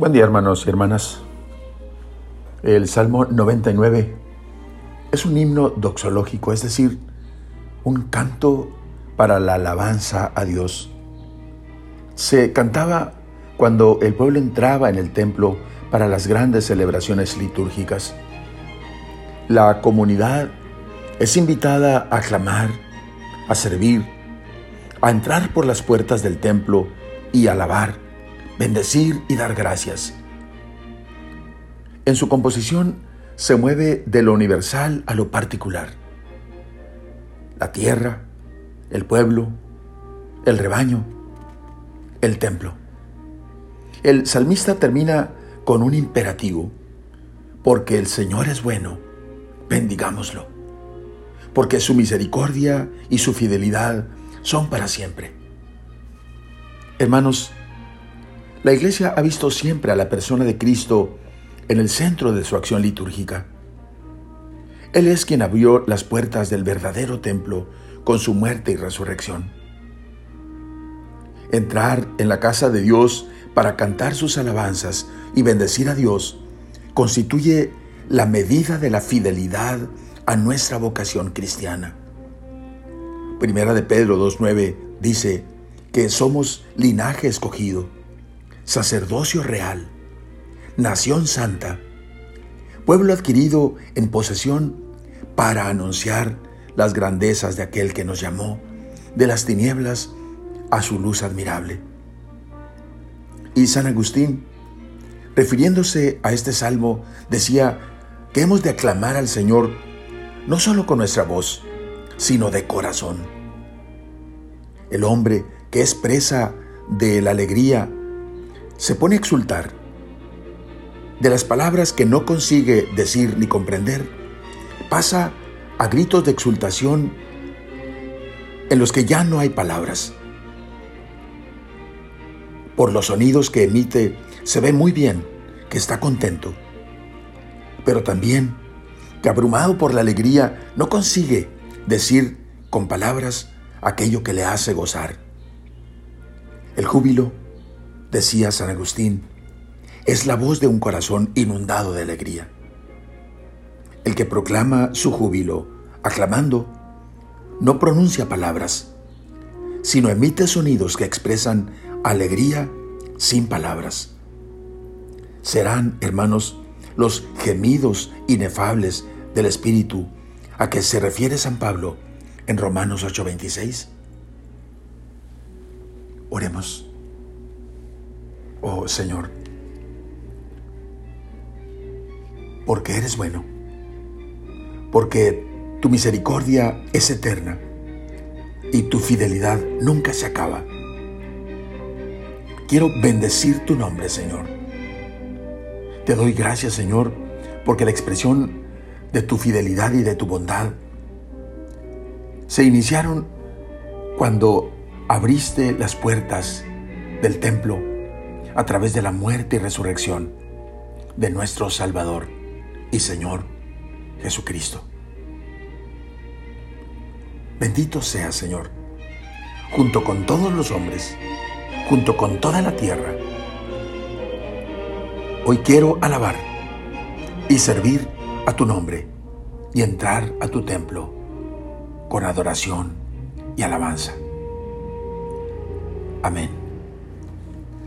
Buen día hermanos y hermanas. El Salmo 99 es un himno doxológico, es decir, un canto para la alabanza a Dios. Se cantaba cuando el pueblo entraba en el templo para las grandes celebraciones litúrgicas. La comunidad es invitada a clamar, a servir, a entrar por las puertas del templo y alabar bendecir y dar gracias. En su composición se mueve de lo universal a lo particular. La tierra, el pueblo, el rebaño, el templo. El salmista termina con un imperativo, porque el Señor es bueno, bendigámoslo, porque su misericordia y su fidelidad son para siempre. Hermanos, la Iglesia ha visto siempre a la persona de Cristo en el centro de su acción litúrgica. Él es quien abrió las puertas del verdadero templo con su muerte y resurrección. Entrar en la casa de Dios para cantar sus alabanzas y bendecir a Dios constituye la medida de la fidelidad a nuestra vocación cristiana. Primera de Pedro 2.9 dice que somos linaje escogido sacerdocio real, nación santa, pueblo adquirido en posesión para anunciar las grandezas de aquel que nos llamó de las tinieblas a su luz admirable. Y San Agustín, refiriéndose a este salmo, decía que hemos de aclamar al Señor no solo con nuestra voz, sino de corazón. El hombre que es presa de la alegría se pone a exultar. De las palabras que no consigue decir ni comprender, pasa a gritos de exultación en los que ya no hay palabras. Por los sonidos que emite, se ve muy bien que está contento, pero también que abrumado por la alegría no consigue decir con palabras aquello que le hace gozar. El júbilo decía San Agustín, es la voz de un corazón inundado de alegría. El que proclama su júbilo, aclamando, no pronuncia palabras, sino emite sonidos que expresan alegría sin palabras. Serán, hermanos, los gemidos inefables del Espíritu a que se refiere San Pablo en Romanos 8:26. Oremos. Oh Señor, porque eres bueno, porque tu misericordia es eterna y tu fidelidad nunca se acaba. Quiero bendecir tu nombre, Señor. Te doy gracias, Señor, porque la expresión de tu fidelidad y de tu bondad se iniciaron cuando abriste las puertas del templo a través de la muerte y resurrección de nuestro Salvador y Señor Jesucristo. Bendito sea, Señor, junto con todos los hombres, junto con toda la tierra. Hoy quiero alabar y servir a tu nombre y entrar a tu templo con adoración y alabanza. Amén.